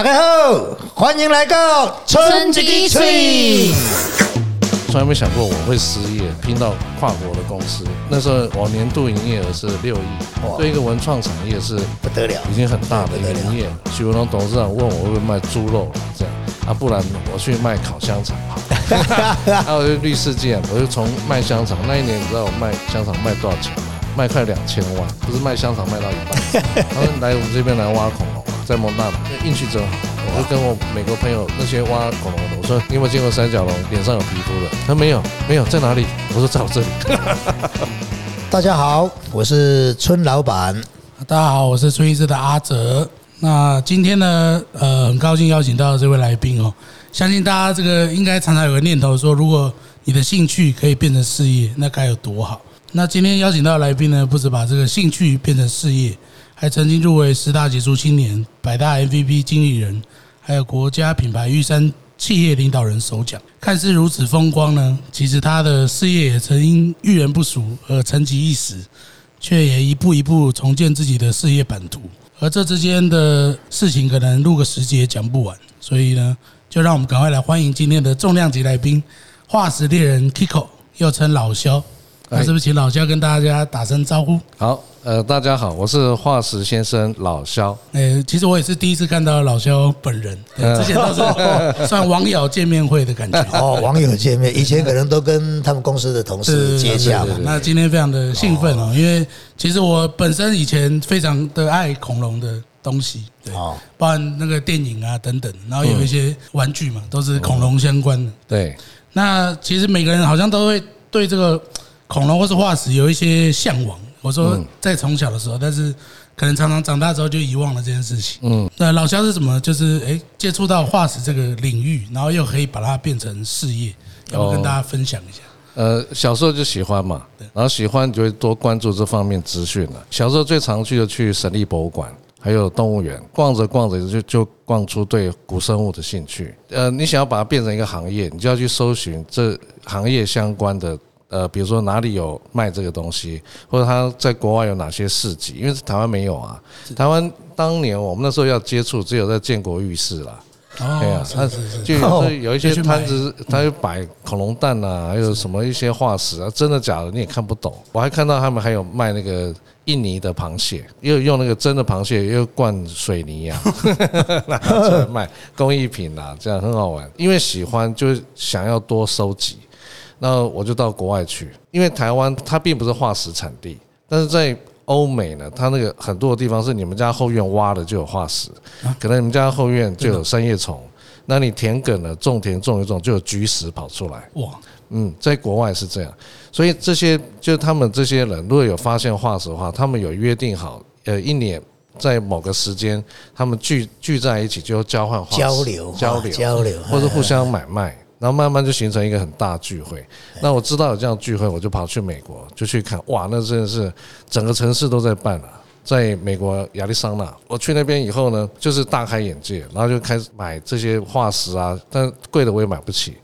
大家好，欢迎来到春季吹。从来没想过我会失业，拼到跨国的公司。那时候我年度营业额是六亿，哇对一个文创产业是不得了已经很大的一个营业额。许文龙董事长问我会不会卖猪肉这样啊，不然我去卖烤香肠好。还有绿世界，我就从卖香肠那一年，你知道我卖香肠卖多少钱吗？卖快两千万，不是卖香肠卖到一半。他说来我们这边来挖恐龙，在蒙大拿，运气真好。我就跟我美国朋友那些挖恐龙的，我说你有没有见过三角龙脸上有皮肤的？他没有，没有，在哪里？我说在我这里。大家好，我是村老板。大家好，我是崔医师的阿哲。那今天呢，呃，很高兴邀请到这位来宾哦。相信大家这个应该常常有个念头说，如果你的兴趣可以变成事业，那该有多好。那今天邀请到的来宾呢，不止把这个兴趣变成事业，还曾经入围十大杰出青年、百大 MVP 经理人，还有国家品牌玉山企业领导人首奖。看似如此风光呢，其实他的事业也曾因遇人不淑而沉寂一时。却也一步一步重建自己的事业版图。而这之间的事情，可能录个十节讲不完，所以呢，就让我们赶快来欢迎今天的重量级来宾——化石猎人 Kiko，又称老肖。那是不是请老肖跟大家打声招呼？好，呃，大家好，我是化石先生老肖。呃，其实我也是第一次看到老肖本人，之前都是 算网友见面会的感觉。哦，网友见面，以前可能都跟他们公司的同事接洽嘛。那今天非常的兴奋哦，因为其实我本身以前非常的爱恐龙的东西，对，哦包含那个电影啊等等，然后有一些玩具嘛，都是恐龙相关的。对，那其实每个人好像都会对这个恐龙或是化石有一些向往。我说在从小的时候，但是可能常常长大之后就遗忘了这件事情。嗯，那老肖是怎么就是诶接触到化石这个领域，然后又可以把它变成事业？要不要跟大家分享一下？呃，小时候就喜欢嘛，然后喜欢你就会多关注这方面资讯了。小时候最常去的去省立博物馆，还有动物园，逛着逛着就就逛出对古生物的兴趣。呃，你想要把它变成一个行业，你就要去搜寻这行业相关的。呃，比如说哪里有卖这个东西，或者他在国外有哪些市集，因为台湾没有啊。台湾当年我们那时候要接触，只有在建国浴室啦。哎呀，他就有有一些摊子，他就摆恐龙蛋啊，还有什么一些化石啊，真的假的你也看不懂。我还看到他们还有卖那个印尼的螃蟹，又用那个真的螃蟹又灌水泥呀、拿出来卖工艺品啊，这样很好玩。因为喜欢，就是想要多收集。那我就到国外去，因为台湾它并不是化石产地，但是在欧美呢，它那个很多的地方是你们家后院挖的就有化石，可能你们家后院就有三叶虫，那你田埂呢种田种一种就有菊石跑出来。哇，嗯，在国外是这样，所以这些就他们这些人如果有发现化石的话，他们有约定好，呃，一年在某个时间，他们聚聚在一起就交换化石交流交流交流或者互相买卖。然后慢慢就形成一个很大聚会。那我知道有这样聚会，我就跑去美国，就去看。哇，那真的是整个城市都在办了、在美国亚利桑那，我去那边以后呢，就是大开眼界，然后就开始买这些化石啊，但贵的我也买不起。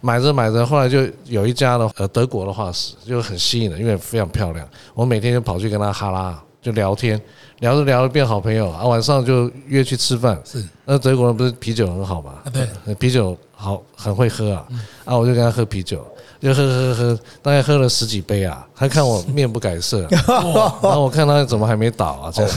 买着买着，后来就有一家的呃德国的化石就很吸引人，因为非常漂亮。我每天就跑去跟他哈拉就聊天，聊着聊着变好朋友啊，晚上就约去吃饭。是，那德国人不是啤酒很好嘛？啊对，啤酒好很会喝啊，啊我就跟他喝啤酒，就喝喝喝，大概喝了十几杯啊。他看我面不改色，然后我看他怎么还没倒啊？这样，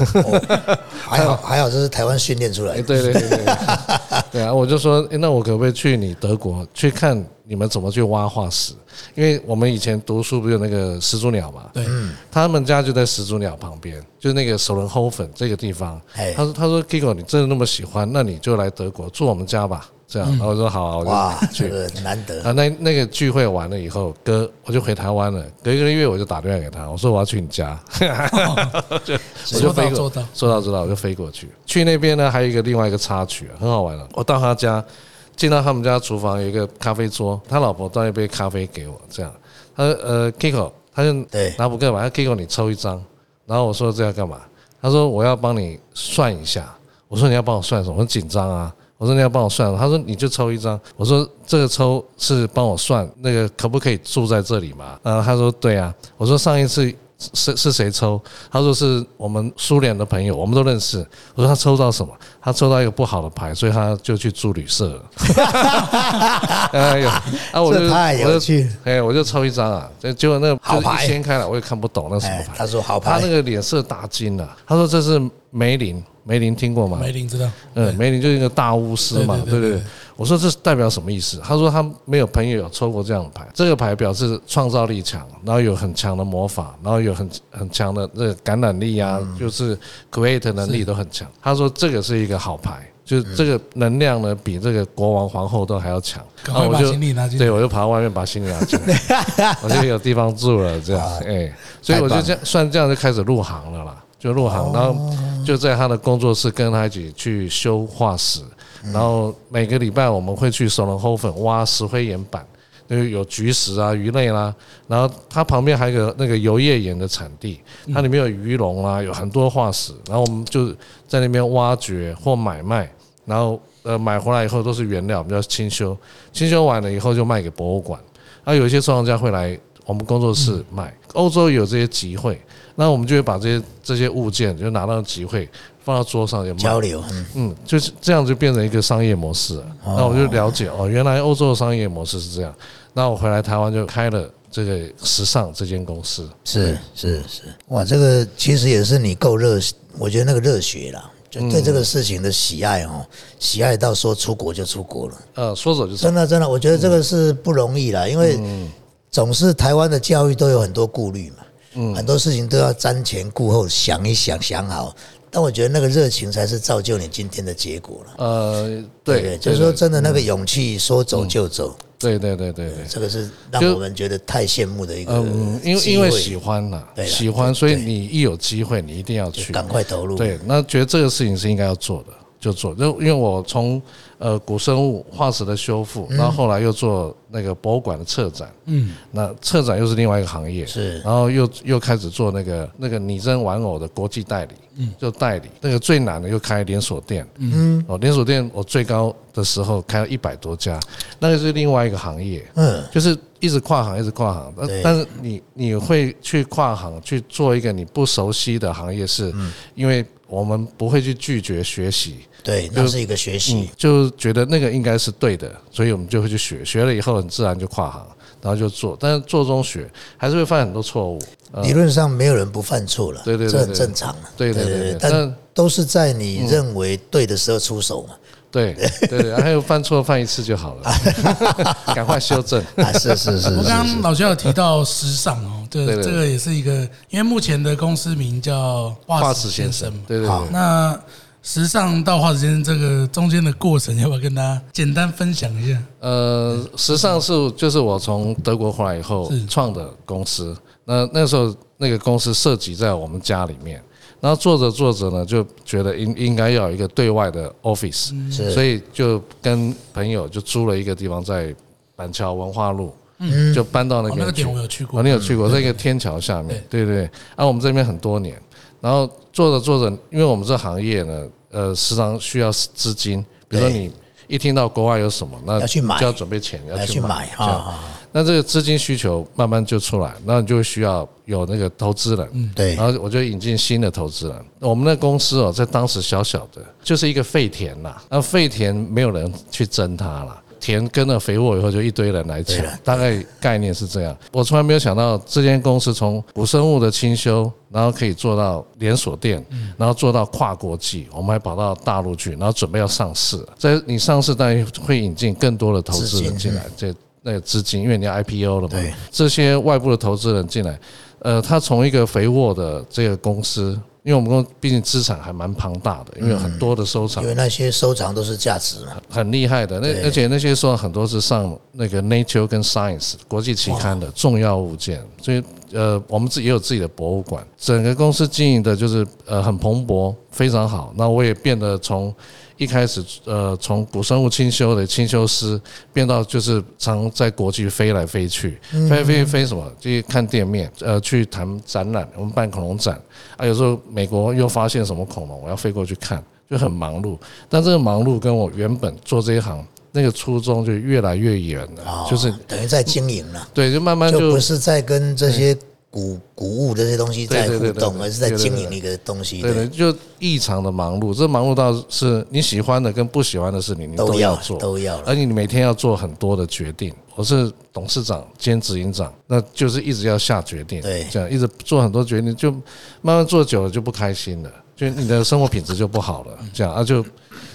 还好还好，这是台湾训练出来哎，的。对对对对，对啊，我就说，诶那我可不可以去你德国去看你们怎么去挖化石？因为我们以前读书不是有那个始祖鸟嘛，对，他们家就在始祖鸟旁边，就是那个首轮后粉这个地方哎。他说：“他说 Kiko，你真的那么喜欢，那你就来德国住我们家吧。”这样，然后我说：“好啊，我哇，就去。”这个难得啊，那那个聚会完了以后，隔我就回台湾了。隔一个月我就打电话给他，我说我要去你家，我就说飞过到做到，说到做到，我就飞过去。去那边呢，还有一个另外一个插曲啊，很好玩了。我到他家，进到他们家厨房有一个咖啡桌，他老婆端一杯咖啡给我，这样，他说呃 Kiko，他就对拿扑克嘛，他 Kiko 你抽一张，然后我说这要干嘛？他说我要帮你算一下。我说你要帮我算什么？我很紧张啊。我说你要帮我算，他说你就抽一张。我说这个抽是帮我算那个可不可以住在这里嘛？然后他说对啊。我说上一次是是谁抽？他说是我们苏联的朋友，我们都认识。我说他抽到什么？他抽到一个不好的牌，所以他就去住旅社了。哎呦，啊，我就这太有我就趣哎，我就抽一张啊，结结果那个好牌掀开了，我也看不懂那什么牌。哎他说好牌他那，个脸色大惊了，他说这是梅林，梅林听过吗？梅林知道，嗯，梅林就是一个大巫师嘛，对不对。我说这是代表什么意思？他说他没有朋友有抽过这样的牌，这个牌表示创造力强，然后有很强的魔法，然后有很很强的这个感染力啊，就是 create 能力都很强。他说这个是一个好牌，就是这个能量呢比这个国王皇后都还要强。然后我就对，我就跑到外面把行李拿进来，我就有地方住了，这样，哎，所以我就这样算这样就开始入行了啦，就入行，然后就在他的工作室跟他一起去修化石，然后每个礼拜我们会去首龙后粉挖石灰岩板。就是有菊石啊、鱼类啦，然后它旁边还有个那个油页岩的产地，它里面有鱼龙啊，有很多化石，然后我们就在那边挖掘或买卖，然后呃买回来以后都是原料，我们叫清修，清修完了以后就卖给博物馆，啊有一些收藏家会来我们工作室卖，欧洲有这些集会，那我们就会把这些这些物件就拿到集会放到桌上就卖交流，嗯嗯，就是这样就变成一个商业模式了。那我就了解哦，原来欧洲的商业模式是这样。那我回来台湾就开了这个时尚这间公司。是是是，哇，这个其实也是你够热，我觉得那个热血啦，就对这个事情的喜爱哦，喜爱到说出国就出国了，呃，说走就走真。的真的，我觉得这个是不容易啦，因为总是台湾的教育都有很多顾虑嘛，很多事情都要瞻前顾后想一想想好，但我觉得那个热情才是造就你今天的结果了。呃，对对，就是说真的那个勇气，说走就走，对对对对对。这个是让我们觉得太羡慕的一个嗯，因为因为喜欢嘛，喜欢，所以你一有机会，你一定要去。赶快投入。对，那觉得这个事情是应该要做的，就做。就因为我从呃古生物化石的修复，然后后来又做那个博物馆的策展，嗯，那策展又是另外一个行业，是。然后又又开始做那个那个拟真玩偶的国际代理，嗯，就代理。那个最难的又开连锁店，嗯，哦，连锁店我最高的时候开了一百多家，那个是另外一个行业，嗯，就是一直跨行，一直跨行。但但是你你会去跨行去做一个你不熟悉的行业，是因为我们不会去拒绝学习，对，那是一个学习嗯，，就觉得那个应该是对的，所以我们就会去学，学了以后很自然就跨行，然后就做。但是做中学还是会犯很多错误，理论上没有人不犯错了，对对这很正常啊。对对对对但但都是在你认为对的时候出手嘛。对对对，还有犯错犯一次就好了，赶快修正。啊，是是是我刚是刚老肖有提到时尚哦，这对对这个也是一个，因为目前的公司名叫化化石石先生对对对。那时尚到化石间这个中间的过程，要不要跟大家简单分享一下？呃，时尚是就是我从德国回来以后是创的公司。那那时候那个公司涉及在我们家里面，然后做着做着呢，就觉得应应该要有一个对外的 office，所以就跟朋友就租了一个地方在板桥文化路，就搬到那哦，那个点。我有去哦，过你，有去过在一个天桥下面？对对对。啊，我们这边很多年，然后做着做着，因为我们这行业呢，呃，时常需要资金，比如说你一听到国外有什么，那要去买。就要准备钱，要去买那这个资金需求慢慢就出来，那你就需要有那个投资人，对。然后我就引进新的投资人。我们的公司哦，在当时小小的，就是一个废田啦，那废田没有人去争它啦。田跟了肥沃以后，就一堆人来抢，大概概念是这样。我从来没有想到，这间公司从古生物的清修，然后可以做到连锁店，然后做到跨国际，我们还跑到大陆去，然后准备要上市。了。在你上市，当然会引进更多的投资人进来，这那个资金，因为你要 IPO 了嘛。对，这些外部的投资人进来，呃，他从一个肥沃的这个公司，因为我们公司毕竟资产还蛮庞大的，因为很多的收藏因，为那些收藏都是价值嘛。很厉害的。那而且那些收藏很多是上那个 Nature 跟 Science 国际期刊的重要物件，所以呃，我们自己也有自己的博物馆，整个公司经营的就是呃很蓬勃，非常好。那我也变得从一开始呃从古生物清修的清修师，变到就是常在国际飞来飞去，飞来飞飞什么？去看店面，呃，去谈展览，我们办恐龙展。啊，有时候美国又发现什么恐龙，我要飞过去看，就很忙碌。但这个忙碌跟我原本做这一行那个初衷就越来越远了哦，就是等于在经营了，对，就慢慢就就不是在跟这些谷谷物这些东西在互动，而是在经营一个东西。对对，就异常的忙碌，这忙碌到是你喜欢的跟不喜欢的事情，你都要要做，都要而且你每天要做很多的决定。我是董事长兼执行长，那就是一直要下决定，对这样一直做很多决定，就慢慢做久了就不开心了，就你的生活品质就不好了，这样啊就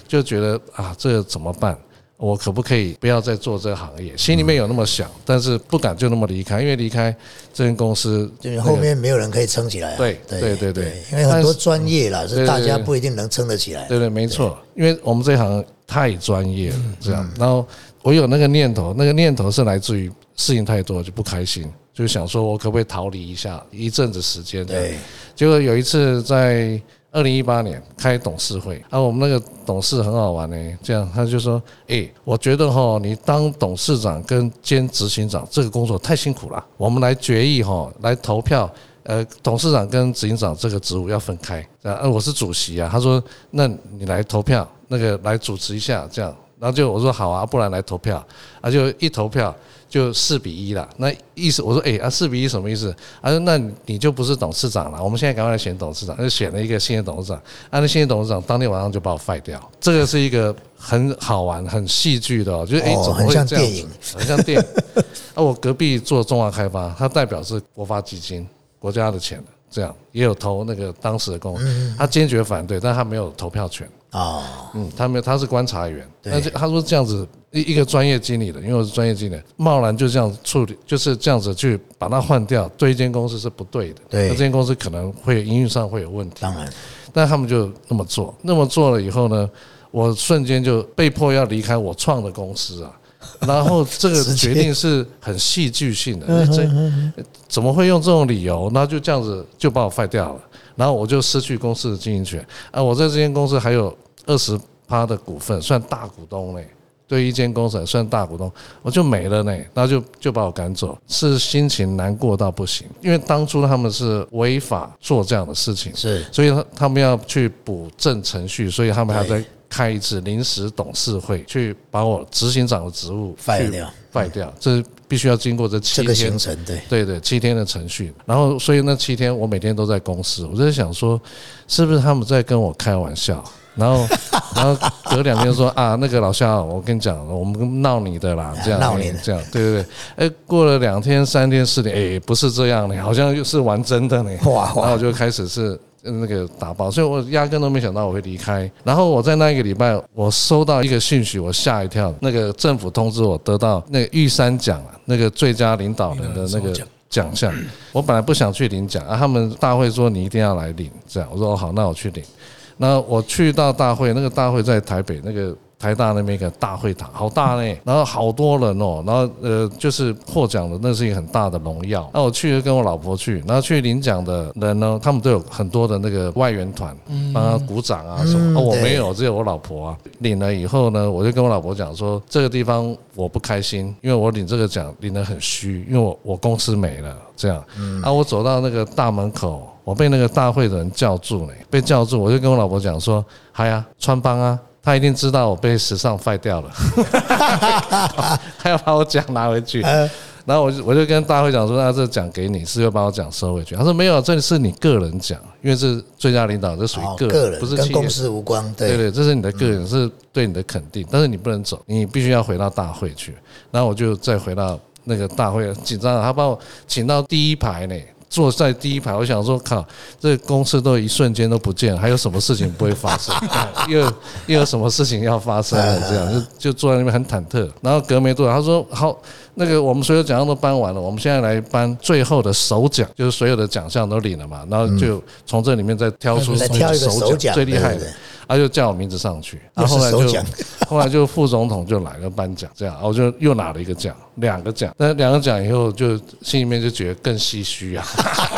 就觉得啊这怎么办？我可不可以不要再做这个行业？心里面有那么想，但是不敢就那么离开，因为离开这间公司，就是后面没有人可以撑起来啊。对对对对因为很多专业啦，对是大家不一定能撑得起来。对对，没错，因为我们这一行太专业了，嗯这样。然后我有那个念头，那个念头是来自于事情太多就不开心，就想说我可不可以逃离一下一阵子时间？对，结果有一次在二零一八年开董事会，啊，我们那个董事很好玩呢，这样他就说，哎，我觉得哈，你当董事长跟兼执行长这个工作太辛苦了，我们来决议哈，来投票。呃，董事长跟执行长这个职务要分开，这样，呃，我是主席啊。他说，那你来投票，那个来主持一下，这样。然后就我说好啊，不然来投票，啊，就一投票就四比一了。那意思我说，哎啊，四比一什么意思？他说，那你就不是董事长了。我们现在赶快来选董事长，就选了一个新的董事长。啊，那新的董事长当天晚上就把我废掉。这个是一个很好玩、很戏剧的、哦，就是哎，怎么会这样子电影？很像电影。啊，我隔壁做中华开发，他代表是国发基金，国家的钱这样也有投那个当时的公，他坚决反对，但他没有投票权。哦，嗯，他没有，他是观察员。对那就他说这样子一一个专业经理的，因为我是专业经理，贸然就这样处理，就是这样子去把它换掉，对一间公司是不对的。对那这间公司可能会营运上会有问题。当然，但他们就那么做，那么做了以后呢，我瞬间就被迫要离开我创的公司啊。然后这个决定是很戏剧性的，哎这怎么会用这种理由？那就这样子就把我废掉了，然后我就失去公司的经营权。啊！我在这间公司还有二十趴的股份，算大股东嘞。对一间公司来算大股东，我就没了呢，然后就就把我赶走，是心情难过到不行，因为当初他们是违法做这样的事情，是。所以他他们要去补正程序，所以他们还对。在开一次临时董事会，去把我执行长的职务去废掉。废掉，这必须要经过这七这个天行程，对，对对，七天的程序，然后所以那七天我每天都在公司，我就在想说，是不是他们在跟我开玩笑？然后，然后隔两天说啊，那个老夏，我跟你讲，我们闹你的啦，这样闹你的这样，对对对。哎，过了两天、三天、四天，哎，不是这样呢，好像又是玩真的呢。哇哇然后我就开始是那个打包，所以我压根都没想到我会离开。然后我在那一个礼拜，我收到一个讯息，我吓一跳，那个政府通知我得到那个玉山奖啊，那个最佳领导人的那个奖项。我本来不想去领奖啊，他们大会说你一定要来领，这样我说哦好，那我去领。那我去到大会，那个大会在台北那个台大那边一个大会堂，好大呢，然后好多人哦，然后呃就是获奖的那是一个很大的荣耀。那我去跟我老婆去，然后去领奖的人呢，他们都有很多的那个外援团帮他鼓掌啊什么，哦我对没有，只有我老婆啊。领了以后呢，我就跟我老婆讲说，这个地方我不开心，因为我领这个奖领得很虚，因为我我公司没了这样。啊，我走到那个大门口。我被那个大会的人叫住了，被叫住，我就跟我老婆讲说：“嗨呀，穿帮啊，他一定知道我被时尚坏掉了，他要把我奖拿回去。”然后我就我就跟大会讲说：“那这奖给你，是要把我奖收回去。”他说：“没有，这是你个人奖，因为是最佳领导，这属于哦，个个人不是跟公司无关，对，对对，这是你的个人，是对你的肯定，但是你不能走，你必须要回到大会去。然后我就再回到那个大会，紧张了，他把我请到第一排呢。坐在第一排，我想说，靠，这公司都一瞬间都不见了，还有什么事情不会发生？又又有什么事情要发生了？这样就就坐在那边很忐忑。然后隔没多久，他说：“好，那个我们所有奖项都颁完了，我们现在来颁最后的首奖，就是所有的奖项都领了嘛，然后就从这里面再挑出最厉害的对对对。”他就叫我名字上去，然后后来就 后来就副总统就来了颁奖，这样我就又拿了一个奖，两个奖，但两个奖以后就心里面就觉得更唏嘘啊，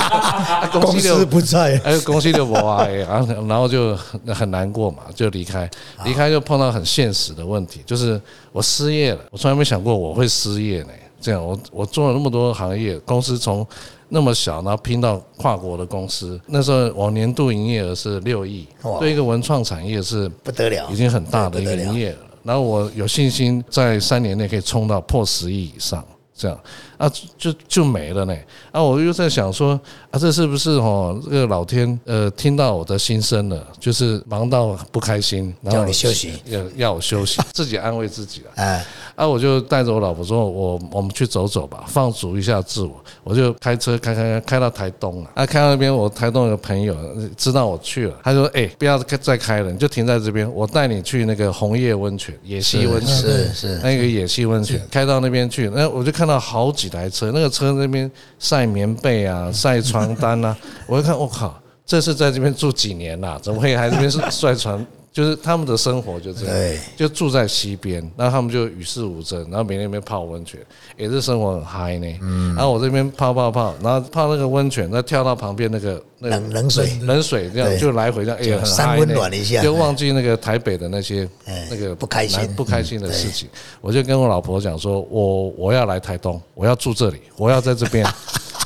公司不在，哎，恭喜六伯啊，哎然后然后就很很难过嘛，就离开，离开就碰到很现实的问题，就是我失业了，我从来没想过我会失业呢。这样，我我做了那么多行业，公司从那么小，然后拼到跨国的公司，那时候我年度营业额是六亿，对一个文创产业是不得了，已经很大的一个营业额。然后我有信心在三年内可以冲到破十亿以上，这样啊，就就没了呢。啊，我又在想说啊，这是不是哦，这个老天呃听到我的心声了，就是忙到不开心，然后叫你休息，要要我休息，自己安慰自己了。哎，啊，我就带着我老婆说，我我们去走走吧，放逐一下自我。我就开车开开开开到台东了。啊，开到那边，我台东有个朋友知道我去了，他说：“哎、不要再开了，你就停在这边，我带你去那个红叶温泉、野溪温泉。”是是，那个野溪温泉，开到那边去，那我就看到好几台车，那个车那边晒棉被啊，晒床单啊，我一看，我靠，这是在这边住几年啦、怎么会还这边是 晒床？就是他们的生活就这样，就住在溪边，然后他们就与世无争，然后每天在那边泡温泉，也是生活很嗨呢。嗯，然后我这边泡泡泡，然后泡那个温泉，再跳到旁边那个那个冷冷水。冷水这样就来回这样，也很三嗨呢。温暖一下。就忘记那个台北的那些哎那个不开心。不开心的事情。我就跟我老婆讲说，我我要来台东，我要住这里，我要在这边。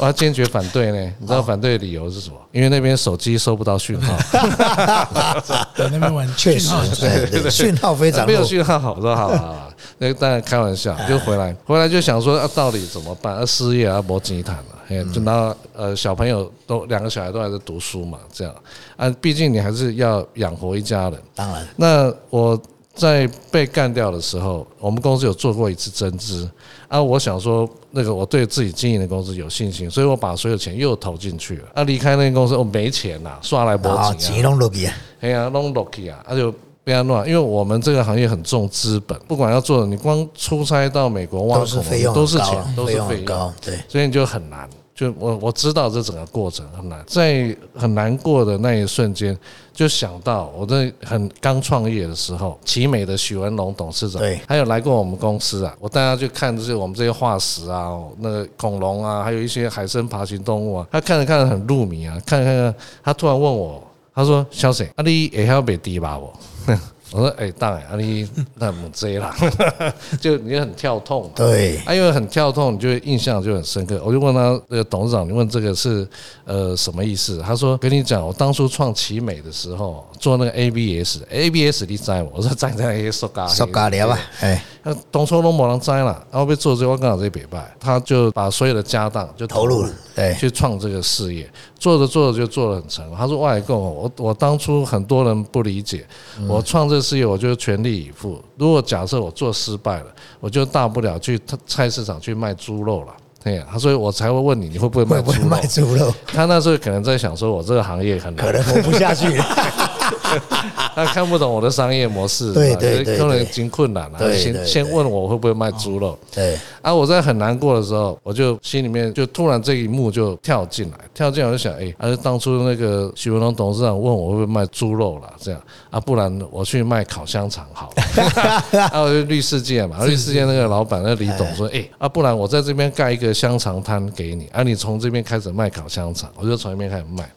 我要坚决反对呢，你知道反对的理由是什么？因为那边手机收不到讯号，在那边玩确实讯号，对对，讯号非常没有弱，讯号好，我说好了好了，那个当然开玩笑，就回来回来就想说，啊，到底怎么办？啊，失业啊，没钱谈了，嘿，就然后呃，小朋友都两个小孩都还在读书嘛，这样。啊，毕竟你还是要养活一家人。当然。那我在被干掉的时候，我们公司有做过一次增资。啊，我想说那个我对自己经营的公司有信心，所以我把所有钱又投进去了。啊，离开那个公司，我没钱呐，刷来啊，没钱啊。钱，拢落去啊，哎呀，弄 l o k 啊，那就被他弄，因为我们这个行业很重资本，不管要做，你光出差到美国挖孔都是费用都是钱，都是费用，用。高，对，所以你就很难。就我我知道这整个过程很难，在很难过的那一瞬间，就想到我在很刚创业的时候，奇美的许文龙董事长，对还有来过我们公司啊，我带他去看就是我们这些化石啊，那个恐龙啊，还有一些海生爬行动物啊，他看着看着很入迷啊，看着看着，他突然问我，他说：“小沈，啊你也要被低吧我？” 我说：“哎、当然，啊你那么这啦，就你很跳痛。”对，啊，因为很跳痛，你就会印象就很深刻。我就问他，那个董事长，你问这个是呃什么意思？他说跟你讲，我当初创奇美的时候做那个 ABS，ABS 你知吗？我说在在那些塑胶塑胶料啊，哎，那当初都没人知啦，然后被做这个，我刚好在北拜，他就把所有的家当就投入了，对，去创这个事业，做着做着就做得很成功。他说外购，我我当初很多人不理解，我创这个事业我就全力以赴。如果假设我做失败了，我就大不了去菜市场去卖猪肉了。对呀，他所以我才会问你，你会不会卖猪肉卖？猪肉？他那时候可能在想说，我这个行业很难可能活不下去了。他看不懂我的商业模式，对对对对可能已经困难了。先先问我会不会卖猪肉。对，啊，我在很难过的时候，我就心里面就突然这一幕就跳进来，跳进来我就想，哎、还是当初那个许文龙董事长问我会不会卖猪肉了，这样啊，不然我去卖烤香肠好了。啊，我就绿世界嘛，绿世界那个老板那李董说，哎、啊，不然我在这边盖一个香肠摊给你，啊，你从这边开始卖烤香肠，我就从那边开始卖。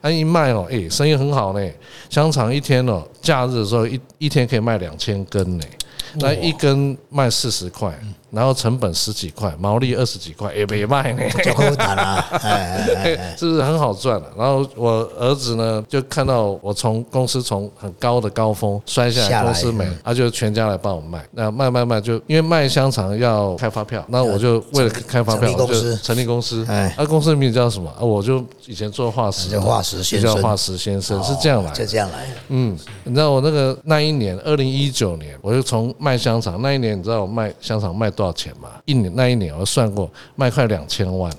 啊，一卖哦，哎、生意很好呢。香肠一天哦，假日的时候一一天可以卖两千根呢，那一根卖四十块，然后成本十几块，毛利二十几块，也没卖呢。就好谈啊，哎哎哎哎，是不是很好赚的？然后我儿子呢，就看到我从公司从很高的高峰摔下来，公司没了，他就全家来帮我卖。那卖卖卖，就因为卖香肠要开发票，那我就为了开发票，我就立公司成立公司。哎啊，公司的名字叫什么？啊，我就以前做化石叫，化石先生叫化石先生，是这样来的就。这样来的。嗯，你知道我那个那一年，二零一九年，我就从卖香肠那一年，你知道我卖香肠卖多少钱嘛？一年那一年我算过，卖快两千万。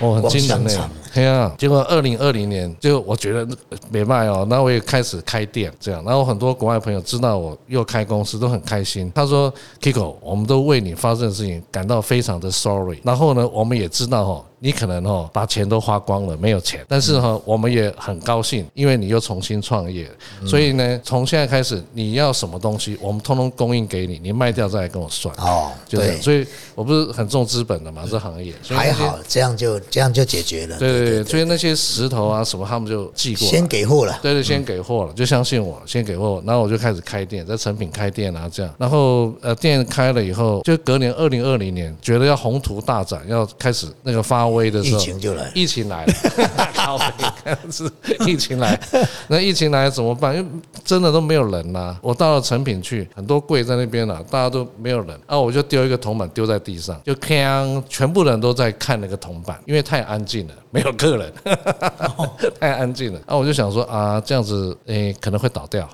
哦，很惊人呢光香肠。对啊，结果二零二零年就我觉得没卖哦，那我也开始开店这样，然后很多国外朋友知道我又开公司都很开心。他说：“Kiko，我们都为你发生的事情感到非常的 sorry。然后呢，我们也知道哦，你可能哦把钱都花光了，没有钱，但是哈，我们也很高兴，因为你又重新创业，所以呢，从现在开始你要什么东西，我们通通供应给你，你卖掉再来跟我算。哦，就这样，对，所以我不是很重资本的嘛，这行业，还好，这样就这样就解决了。对对对，所以那些石头啊什么，他们就寄过来。先给货了。对对，先给货了，就相信我，先给货，然后我就开始开店，在成品开店啊，这样，然后呃，店开了以后，就隔年二零二零年，觉得要宏图大展，要开始那个发威的时候，疫情就来疫情来了，是疫情来，那疫情来怎么办？因为真的都没有人呐、我到了成品去，很多柜在那边了、大家都没有人，啊，我就丢一个铜板丢在地上，就锵，全部人都在看那个铜板，因为太安静了，没有客人，太安静了。啊，我就想说啊，这样子诶、可能会倒掉，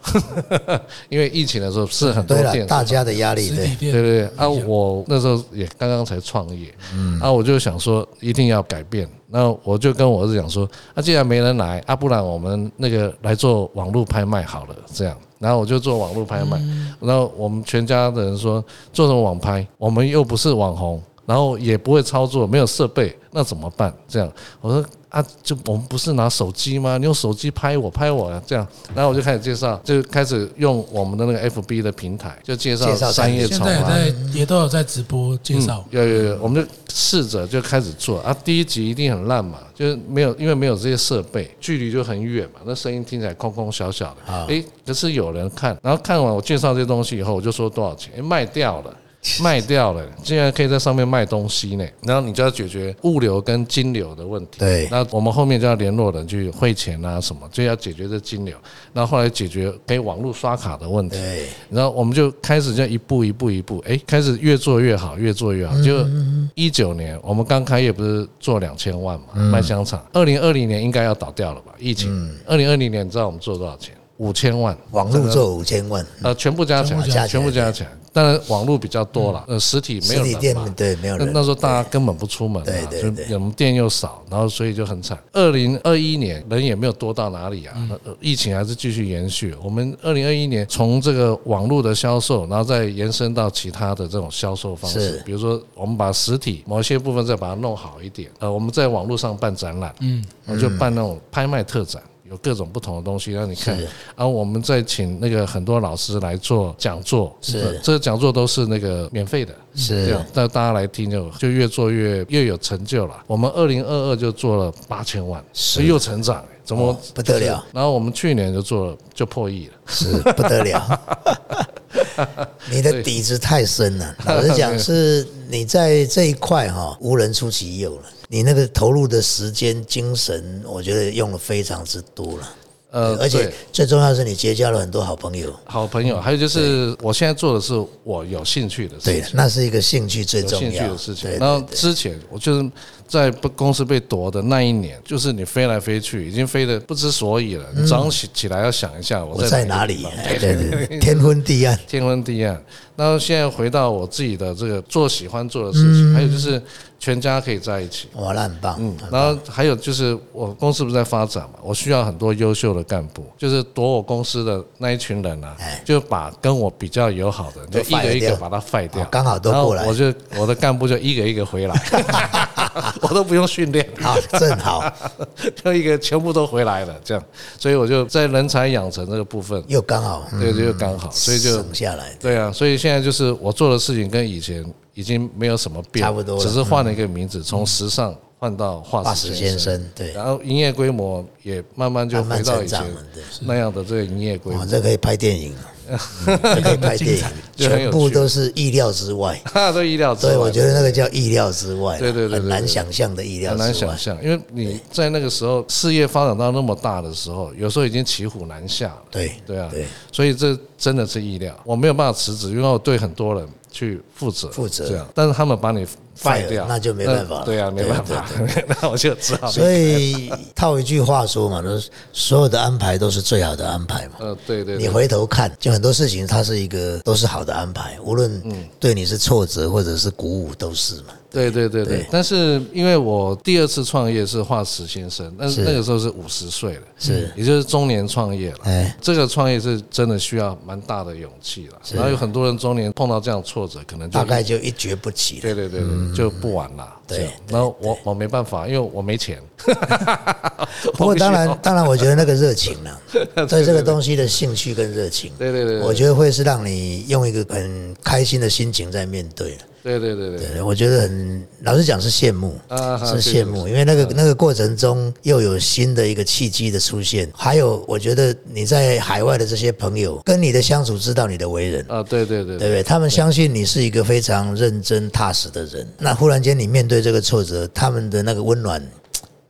因为疫情的时候是很多店大家的压力对。对对对。啊，我那时候也刚刚才创业，嗯，啊，我就想说一定要改变，那我就跟我儿子讲说，啊，既然没人来，啊，不然我们那个来做网络拍卖好了，这样，然后我就做网络拍卖，然后我们全家的人说做什么网拍，我们又不是网红，然后也不会操作，没有设备，那怎么办？这样，我说啊，就我们不是拿手机吗？你用手机拍我，拍我啊，这样，然后我就开始介绍，就开始用我们的那个 FB 的平台，就介绍介绍商业现。在也在也都有在直播介绍，有有有，我们就试着就开始做啊。第一集一定很烂嘛，就是没有，因为没有这些设备，距离就很远嘛，那声音听起来空空小小的。诶，可是有人看，然后看完我介绍这些东西以后，我就说多少钱，诶，卖掉了。卖掉了，竟然可以在上面卖东西呢。然后你就要解决物流跟金流的问题。对那我们后面就要联络人去汇钱啊什么，就要解决这金流。然后后来解决可以网络刷卡的问题。对，然后我们就开始就一步一步一步，哎，开始越做越好，越做越好。就一九年我们刚开业不是做两千万嘛，卖香肠。二零二零年应该要倒掉了吧？疫情。二零二零年你知道我们做多少钱？五千万。网络做五千万，呃，全部加起来，全部加起来全部加起来。当然，网络比较多了，呃，实体没有人嘛。店对没有人那那时候大家根本不出门对对对我们店又少，然后所以就很惨。二零二一年人也没有多到哪里嗯啊，呃疫情还是继续延续。我们二零二一年从这个网络的销售，然后再延伸到其他的这种销售方式，比如说我们把实体某些部分再把它弄好一点。呃，我们在网络上办展览，嗯，我就办那种拍卖特展。有各种不同的东西让你看，是。然后我们再请那个很多老师来做讲座，是。呃这个讲座都是那个免费的，是。这样，那大家来听就就越做越越有成就了。我们二零二二就做了八千万，是。又成长，怎么哦不得了？然后我们去年就做了就破亿了，是不得了。你的底子太深了，老实讲，是你在这一块哈无人出其右了。你那个投入的时间、精神，我觉得用的非常之多了。呃，而且最重要的是，你结交了很多好朋友。好朋友，还有就是我现在做的是我有兴趣的事对情，。那是一个兴趣最重要兴趣的事情对。然后对对之前我就是在公司被夺的那一年，就是你飞来飞去，已经飞得不知所以了。你早上起起来要想一下，我我在在哪里对对对，天昏地暗。天昏地暗。然后现在回到我自己的这个做喜欢做的事情，还有就是全家可以在一起。哇，那很棒。嗯，然后还有就是我公司不是在发展嘛，我需要很多优秀的干部，就是夺我公司的那一群人啊哎，就把跟我比较友好的，就一个一个把他废掉。哦，刚好都过来。我就我的干部就一个一个回来，我都不用训练，好，正好，就一个全部都回来了，这样，所以我就在人才养成这个部分，又刚好，对，就刚好，所以就省下来。对啊，所以现在就是我做的事情跟以前已经没有什么变，差不多只是换了一个名字，从时尚换到化化石先石先生。对，然后营业规模也慢慢就回到以前。那样的这个营业规模。哇，，这可以拍电影了，这可以拍电影，全部都是意料之外。哈，都意料之外。对我觉得那个叫意料之外，对对对对很难想象的意料很。难想象，因为你在那个时候事业发展到那么大的时候，有时候已经骑虎难下了。对对啊，对，所以这真的是意料，我没有办法辞职，因为我对很多人去负责，负责这样，但是他们把你 Fire，掉，那就没办法了对啊，没办法，那我就只好。所以套一句话说嘛，都是所有的安排都是最好的安排嘛。呃，对对你，回头看，就很多事情，它是一个都是好的安排，无论嗯对你是挫折或者是鼓舞，都是嘛。对对对对对。但是因为我第二次创业是化石先生，但是是那个时候是五十岁了，是也就是中年创业了。哎，这个创业是真的需要蛮大的勇气了。然后有很多人中年碰到这样挫折，可能大概就一蹶不起了。对对对对，就不玩了。对这样然后我我没办法，因为我没钱。不过当然，当然，我觉得那个热情呢，对这个东西的兴趣跟热情，对对对对我觉得会是让你用一个很开心的心情在面对。对对对对，对，我觉得很老实讲是羡慕，啊是羡慕，因为那个那个过程中又有新的一个契机的出现，还有我觉得你在海外的这些朋友跟你的相处，知道你的为人。啊，对对对对不对？他们相信你是一个非常认真踏实的人。那忽然间你面对这个挫折，他们的那个温暖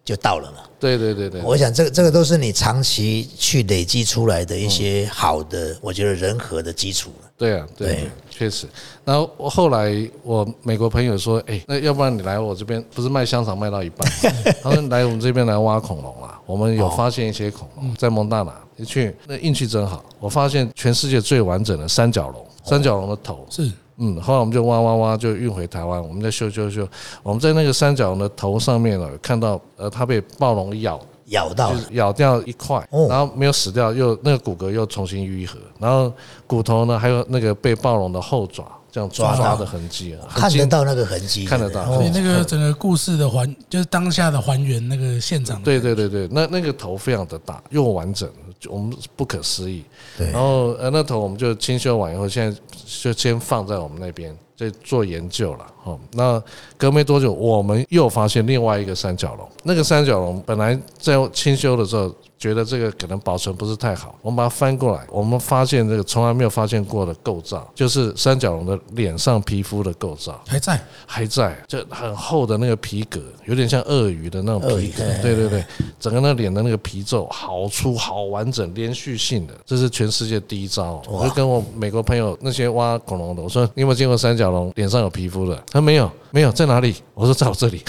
就到了嘛。对对对对，我想这个这个都是你长期去累积出来的一些好的，我觉得人和的基础了。对啊，对对对，确实。然后我后来我美国朋友说，哎，那要不然你来我这边，不是卖香肠卖到一半，他说来我们这边来挖恐龙啊，我们有发现一些恐龙在蒙大拿，一去那运气真好，我发现全世界最完整的三角龙，三角龙的头。是嗯，后来我们就挖挖挖，就运回台湾，我们在修修修。我们在那个三角龙的头上面呢，看到呃，它被暴龙咬咬到了咬掉一块哦，然后没有死掉，又那个骨骼又重新愈合，然后骨头呢还有那个被暴龙的后爪这样抓抓到的痕迹啊，看得到那个痕迹，看得到哦所以那个整个故事的还，就是当下的还原那个现场。对对对对，那那个头非常的大又完整，就我们不可思议。对然后呃那头我们就清修完以后，现在就先放在我们那边在做研究了。哦，那隔没多久，我们又发现另外一个三角龙。那个三角龙本来在清修的时候，觉得这个可能保存不是太好，我们把它翻过来，我们发现这个从来没有发现过的构造，就是三角龙的脸上皮肤的构造。还在，还在，就很厚的那个皮革，有点像鳄鱼的那种皮革。对对对，整个那脸的那个皮皱好粗好完整，连续性的，这是全世界第一招。我就跟我美国朋友那些挖恐龙的，我说你有没有见过三角龙脸上有皮肤的？他说没有，没有，在哪里？我说在我这里。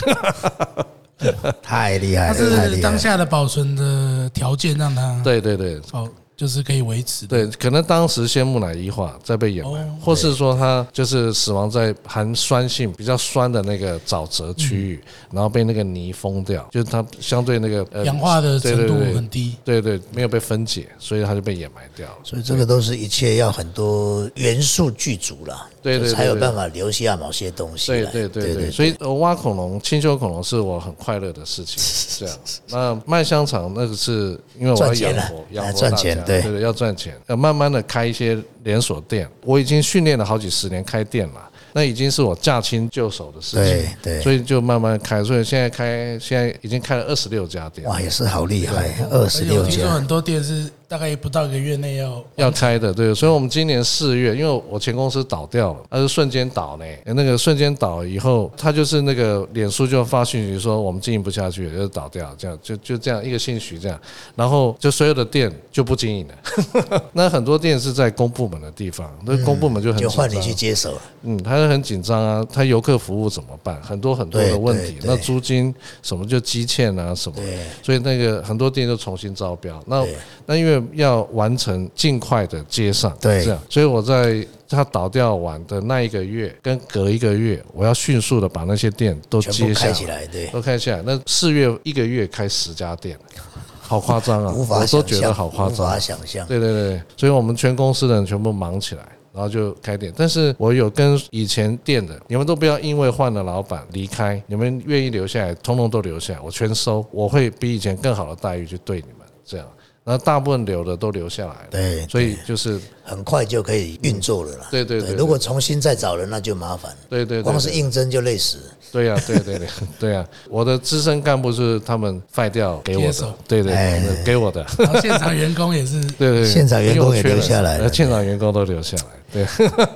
太厉害它了，太是厉害了。当下的保存的条件让它对对对，保，就是可以维持的。对，可能当时先木乃伊化，再被掩埋，哦或是说它就是死亡在含酸性比较酸的那个沼泽区域，然后被那个泥封掉，就是它相对那个呃氧化的程度很低。对对，没有被分解，所以它就被掩埋掉了。所以这个都是一切要很多元素具足了，对对对对才有办法留下某些东西对。对对对，所以呃挖恐龙、清修恐龙是我很快乐的事情。这样，那卖香肠那个是因为我要赚钱啊养活，养哎活大家赚钱对对对，要赚钱，要慢慢的开一些连锁店。我已经训练了好几十年开店了。那已经是我驾轻就熟的事情，对对所以就慢慢开，所以现在开，现在已经开了二十六家店，哇，也是好厉害，二十六且我听说家，很多店是大概不到一个月内要要开的，对，所以我们今年四月，因为我前公司倒掉了，它是瞬间倒呢，那个瞬间倒以后，他就是那个脸书就发讯息说我们经营不下去，就倒掉，这样就就这样一个信息这样，然后就所有的店就不经营了，那很多店是在公部门的地方，那公部门就很紧就换你去接手。了。嗯，他就很紧张啊，他游客服务怎么办？很多很多的问题，那租金什么就积欠啊什么，所以那个很多店就重新招标。那那因为要完成尽快的接上，对这样，所以我在他倒掉完的那一个月跟隔一个月，我要迅速的把那些店都接下开起来，对，都开起来。那四月一个月开十家店，好夸张啊！无法我都，觉得好夸张无张法。想象。对对对，所以我们全公司的人全部忙起来，然后就开店。但是我有跟以前店的，你们都不要因为换了老板离开，你们愿意留下来，通通都留下来，我全收，我会比以前更好的待遇去对你们，这样。然后大部分留的都留下来了，对所以就是很快就可以运作了啦。对对对对如果重新再找人，那就麻烦。对对对，光是应征就累死了。对呀、对对对对呀、我的资深干部是他们废掉给我的，对对给我的，然后现场员工也是 对对，现场员工也留下来了呃现场员工都留下来，对。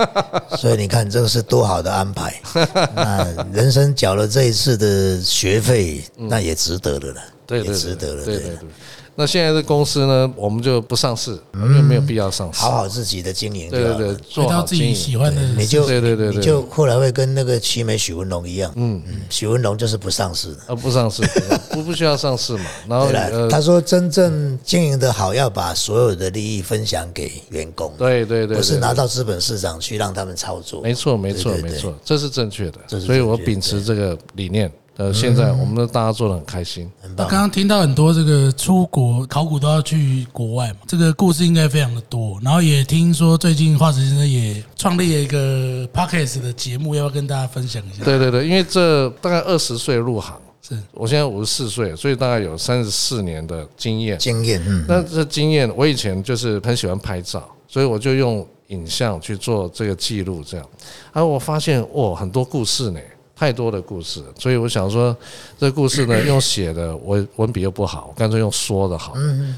所以你看，这个是多好的安排。那人生缴了这一次的学费，那也值得的了啦，也对对值得了。对对对对。那现在的公司呢，我们就不上市，因为没有必要上市。好好自己的经营就对对对，做回到自己好经营。喜欢的，你就对对对对你就后来会跟那个奇美许文龙一样，嗯嗯，许文龙就是不上市的。呃，不上市，不不需要上市嘛。然后对了，呃，他说真正经营的好，要把所有的利益分享给员工，对对对，不是拿到资本市场去让他们操作。没错没错对对对没错，这是正确的。这是所以我秉持这个理念，呃，现在我们的大家做的很开心。很棒。那刚刚听到很多这个出国考古都要去国外嘛，这个故事应该非常的多。然后也听说最近化石先生也创立了一个 podcast 的节目，要不要跟大家分享一下？对对对，因为这大概二十岁入行，是我现在五十四岁，所以大概有三十四年的经验。经验，嗯，那这经验，我以前就是很喜欢拍照，所以我就用影像去做这个记录，这样，啊，我发现哇，很多故事呢。太多的故事，所以我想说，这故事呢 用写的，我文笔又不好，干脆用说的好，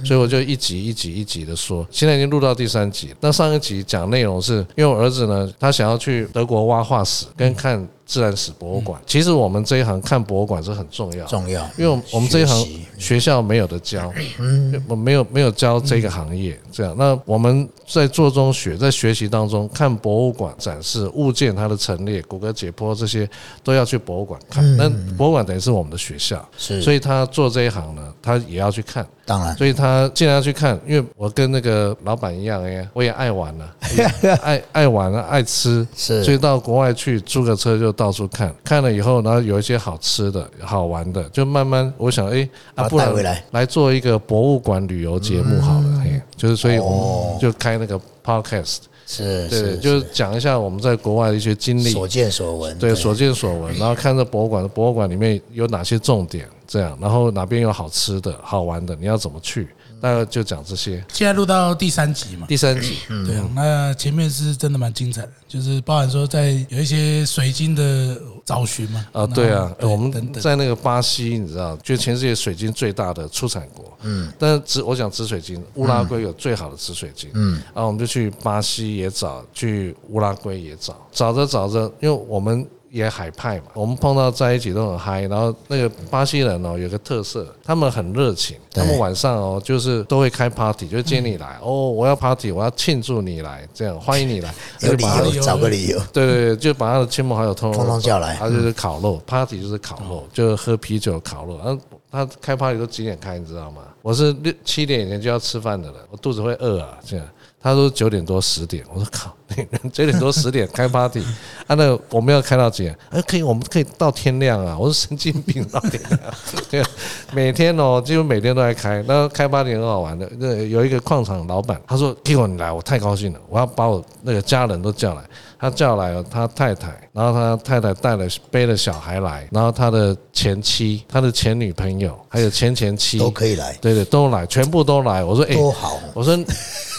所以我就一集一集一集的说。现在已经录到第三集，那上一集讲内容是因为我儿子呢，他想要去德国挖化石跟看。自然史博物馆，其实我们这一行看博物馆是很重要，重要，因为我们这一行学校没有的教，嗯，我没有没有教这个行业，这样，那我们在做中学，在学习当中看博物馆展示物件它的陈列、骨骼解剖这些都要去博物馆看，那博物馆等于是我们的学校，是，所以他做这一行呢，他也要去看。当然，所以他既然要去看，因为我跟那个老板一样哎，我也爱玩了，爱爱玩啊，爱吃，是，所以到国外去租个车就到处看，看了以后，然后有一些好吃的好玩的，就慢慢我想哎，啊，不然来。来做一个博物馆旅游节目好了，嘿，就是所以我们就开那个 podcast。是，对，就是。讲一下我们在国外的一些经历，所见所闻，对，所见所闻，然后看这博物馆，博物馆里面有哪些重点，这样，然后哪边有好吃的好玩的，你要怎么去？大概就讲这些。现在录到第三集嘛？第三集，对啊。那前面是真的蛮精彩的，就是包含说在有一些水晶的找寻嘛。啊，对啊，我们在那个巴西，你知道，就全世界水晶最大的出产国。嗯。但是紫，我讲紫水晶，乌拉圭有最好的紫水晶。嗯。然后我们就去巴西也找，去乌拉圭也找，找着找着，因为我们。也海派嘛，我们碰到在一起都很嗨。然后那个巴西人哦，有个特色，他们很热情，他们晚上哦，就是都会开 party，就接你来哦，我要 party，我要庆祝你来，这样欢迎你来，有理由找个理由，对对对，就把他的亲朋好友通通叫来，他就是烤肉，party 就是烤肉，就是喝啤酒烤肉。然后他开 party 都几点开，你知道吗？我是六七点以前就要吃饭的人，我肚子会饿啊，这样。他说九点多十点，我说靠，九点多十点开 party，啊，那我们要开到几点？哎，可以，我们可以到天亮啊！我说神经病，到天亮，对，每天哦，几乎每天都在开，那开 party 很好玩的。那有一个矿场老板，他说：“Kiko 你来，我太高兴了，我要把我那个家人都叫来。”他叫来了他太太，然后他太太带了背了小孩来，然后他的前妻、他的前女朋友还有前前妻都可以来，对对，都来，全部都来。我说：“哎，多好！”我说。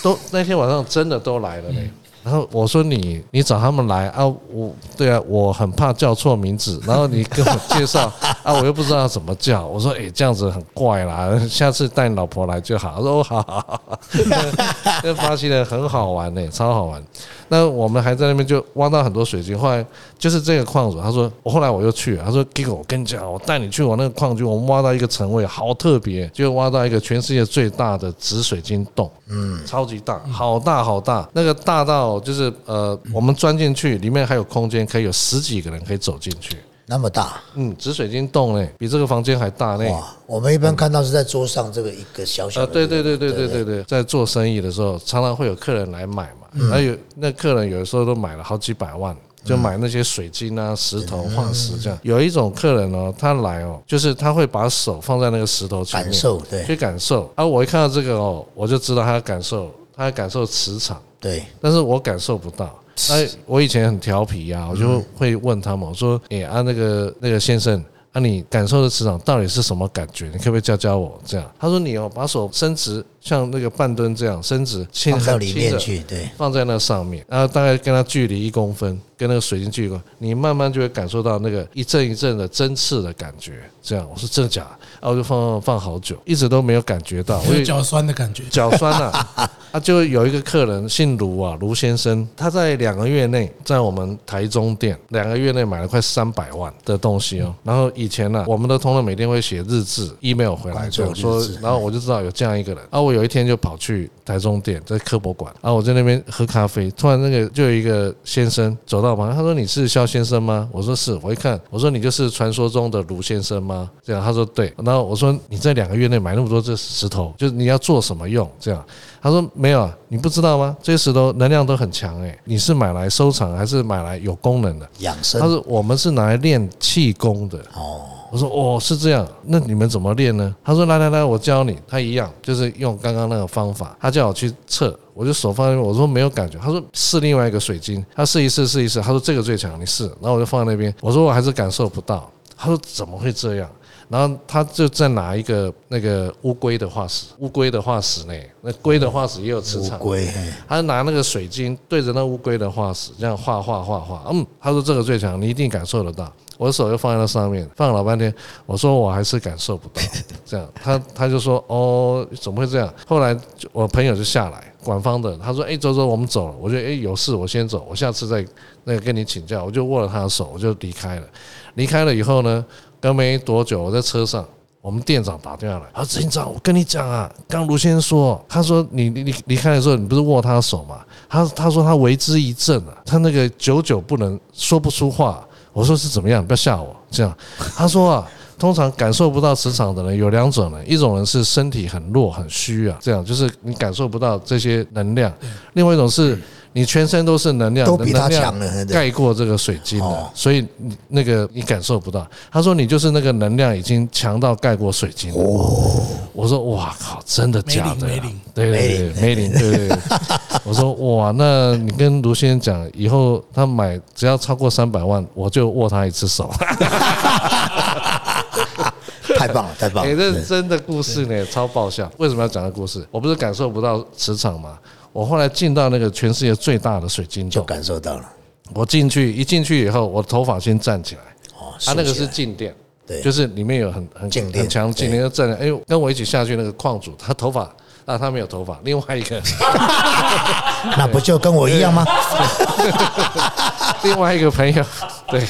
都那天晚上真的都来了嘞，然后我说你你找他们来啊，我对啊，我很怕叫错名字，然后你跟我介绍啊，我又不知道怎么叫，我说哎这样子很怪啦，下次带你老婆来就好。他说好好好，那发现的很好玩呢，超好玩。那我们还在那边就挖到很多水晶，后来就是这个矿主，他说我后来我又去，他说 Gigo，我跟你讲，我带你去我那个矿区，我们挖到一个层位好特别，就挖到一个全世界最大的紫水晶洞，嗯，超级大，好大好大，那个大到就是呃，我们钻进去里面还有空间，可以有十几个人可以走进去。那么大，嗯，紫水晶洞呢，比这个房间还大呢。哇，我们一般看到是在桌上这个一个小小的。啊，对对对对对对对，在做生意的时候，常常会有客人来买嘛。还有那客人有的时候都买了好几百万，就买那些水晶啊、石头、化石这样。有一种客人哦，他来哦，就是他会把手放在那个石头前面，感受对，去感受。啊，我一看到这个哦，我就知道他感受，他感受磁场。对，但是我感受不到。哎，我以前很调皮呀，我就会问他们，我说：“哎啊，那个那个先生，啊，你感受的磁场到底是什么感觉？你可不可以教教我？”这样，他说：“你哦，把手伸直，像那个半蹲这样伸直，放到里面去，对，放在那上面，然后大概跟它距离一公分，跟那个水晶距离，你慢慢就会感受到那个一阵一阵的针刺的感觉。这样，我说真的假的？然后就放放好久，一直都没有感觉到，我有脚酸的感觉，脚酸啊。啊，就有一个客人姓卢啊，卢先生，他在两个月内在我们台中店两个月内买了快三百万的东西哦。然后以前呢，我们的同仁每天会写日志，email 回来就说，然后我就知道有这样一个人。啊，我有一天就跑去台中店，在科博馆，然后我在那边喝咖啡，突然那个就有一个先生走到旁边，他说：“你是肖先生吗？”我说：“是。”我一看，我说：“你就是传说中的卢先生吗？”这样他说：“对。”然后我说：“你在两个月内买那么多这石头，就是你要做什么用？”这样。他说没有啊，你不知道吗？这些石头能量都很强诶，你是买来收藏还是买来有功能的养生？他说我们是拿来练气功的。哦，我说哦是这样，那你们怎么练呢？他说来来来，我教你。他一样就是用刚刚那个方法，他叫我去测，我就手放在那边，我说没有感觉。他说试另外一个水晶，他试一试试一试，他说这个最强，你试。然后我就放在那边，我说我还是感受不到。他说怎么会这样？然后他就在拿一个那个乌龟的化石，乌龟的化石呢，那龟的化石也有磁场，乌龟，他就拿那个水晶对着那乌龟的化石这样画画画画，嗯，他说这个最强，你一定感受得到。我的手又放在那上面，放了老半天，我说我还是感受不到。这样，他他就说哦，怎么会这样？后来我朋友就下来，管方的，他说哎，周周，我们走了。我觉得哎有事，我先走，我下次再那个跟你请教。我就握了他的手，我就离开了。离开了以后呢，刚没多久，我在车上。我们店长打电话来，啊，执行长，我跟你讲啊，刚卢先生说，他说你你你离开的时候，你不是握他的手吗？他他说他为之一振啊，他那个久久不能说不出话。我说是怎么样？不要吓我。这样，他说啊，通常感受不到磁场的人有两种人，一种人是身体很弱很虚啊，这样就是你感受不到这些能量；另外一种是你全身都是能量，都比他能量强了盖过这个水晶了哦，所以那个你感受不到。他说你就是那个能量已经强到盖过水晶了。我说哇靠，真的假的啊？梅林对对对，梅林，对对对。我说哇，那你跟卢先生讲，以后他买只要超过三百万，我就握他一次手。太棒了，太棒哎，了。这是真的故事呢，超爆笑。为什么要讲这故事？我不是感受不到磁场吗？我后来进到那个全世界最大的水晶就洞，感受到了。我进去一进去以后，我头发先站起来，哦，它那个竖起来是静电，对就是里面有很很静电很强静电，就站着。哎，跟我一起下去那个矿主，他头发啊，他没有头发，另外一个 那不就跟我一样吗？另外一个朋友，对，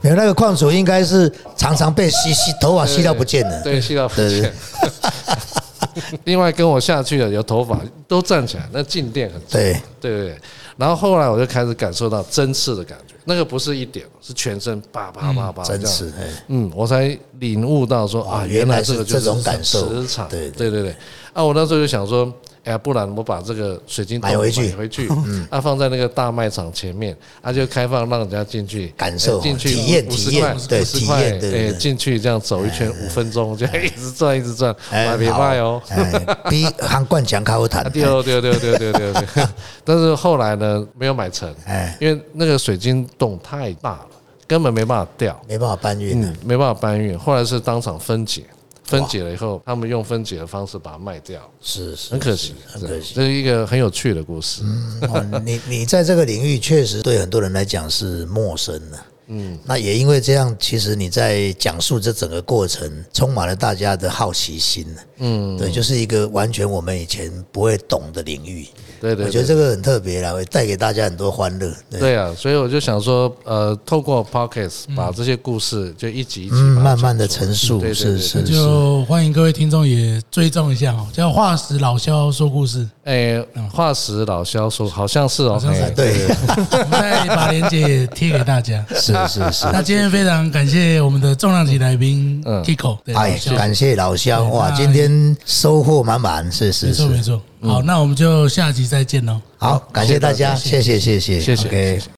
没有那个矿主应该是常常被吸吸头发吸到不见了。对，吸到不对见。另外跟我下去的有头发都站起来，那静电很重。对，对对对。然后后来我就开始感受到针刺的感觉，那个不是一点，是全身叭叭叭叭这样真是。哎嗯，我才领悟到说啊，原来是这个就是这种感受磁场。对对对对。啊，我那时候就想说，哎呀，不然我把这个水晶洞买回去。买回去，啊，放在那个大卖场前面，啊，就开放让人家进去感受哎进去体验体验块，对体五十块，验对进去这样走一圈五分钟，就一直转一直转，买别好。卖哦。哎，比韩冠强卡好谈。对 哦，对哦对哦对哦对哦对哦对。哦，但是后来呢，没有买成，哎，因为那个水晶洞太大了，根本没办法掉，没办法搬运没办法搬运。后来是当场分解，分解了以后，他们用分解的方式把它卖掉，是是很可惜，很可惜。这是一个很有趣的故事。哦，你你在这个领域确实对很多人来讲是陌生的。嗯，那也因为这样，其实你在讲述这整个过程，充满了大家的好奇心。嗯，对，就是一个完全我们以前不会懂的领域。对对对。我觉得这个很特别啦，会带给大家很多欢乐。对，对啊，所以我就想说，呃，透过 pocket 把这些故事就一集一集嗯，慢慢的陈述，对对对是是是。就欢迎各位听众也追踪一下哦，叫化石老肖说故事，哎，化石老肖说好像是哦，好像是哎对，我们再把链接也贴给大家。是是是。那今天非常感谢我们的重量级来宾嗯 Kiko，对，哎感谢老乡哇，今天收获满满，是没是是。错没错。好，那我们就下集再见喽。好，感谢大家，谢谢谢谢谢谢 OK 谢谢